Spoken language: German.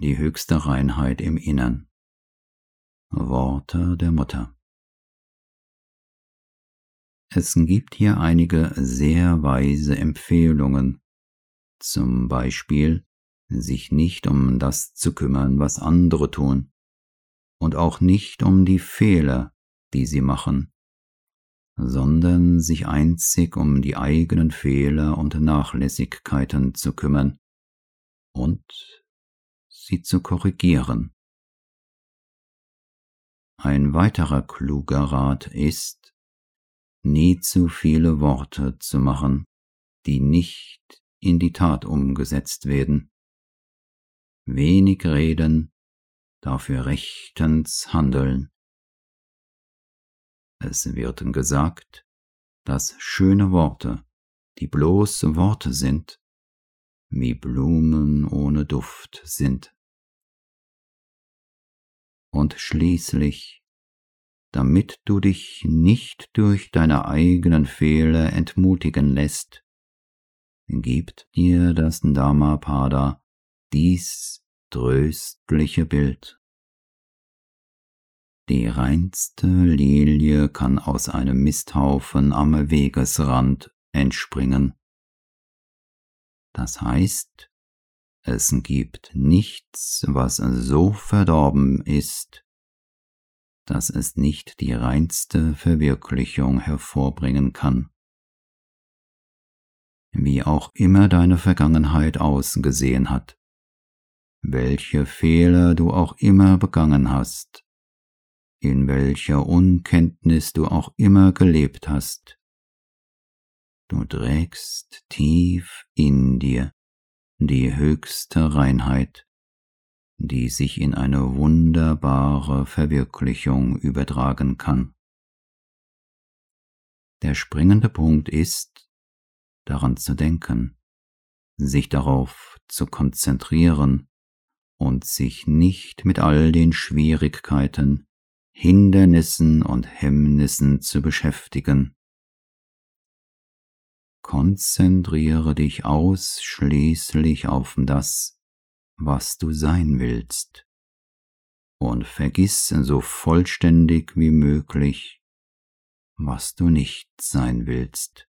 die höchste Reinheit im Innern. Worte der Mutter. Es gibt hier einige sehr weise Empfehlungen, zum Beispiel sich nicht um das zu kümmern, was andere tun, und auch nicht um die Fehler, die sie machen, sondern sich einzig um die eigenen Fehler und Nachlässigkeiten zu kümmern und sie zu korrigieren. Ein weiterer kluger Rat ist, nie zu viele Worte zu machen, die nicht in die Tat umgesetzt werden. Wenig reden, dafür rechtens handeln. Es wird gesagt, dass schöne Worte, die bloß Worte sind, wie Blumen ohne Duft sind. Und schließlich, damit du dich nicht durch deine eigenen Fehler entmutigen lässt, gibt dir das Dhammapada dies tröstliche Bild. Die reinste Lilie kann aus einem Misthaufen am Wegesrand entspringen. Das heißt, es gibt nichts, was so verdorben ist, dass es nicht die reinste Verwirklichung hervorbringen kann. Wie auch immer deine Vergangenheit ausgesehen hat, welche Fehler du auch immer begangen hast, in welcher Unkenntnis du auch immer gelebt hast. Du trägst tief in dir die höchste Reinheit, die sich in eine wunderbare Verwirklichung übertragen kann. Der springende Punkt ist, daran zu denken, sich darauf zu konzentrieren und sich nicht mit all den Schwierigkeiten, Hindernissen und Hemmnissen zu beschäftigen. Konzentriere dich ausschließlich auf das, was du sein willst, und vergiss so vollständig wie möglich, was du nicht sein willst.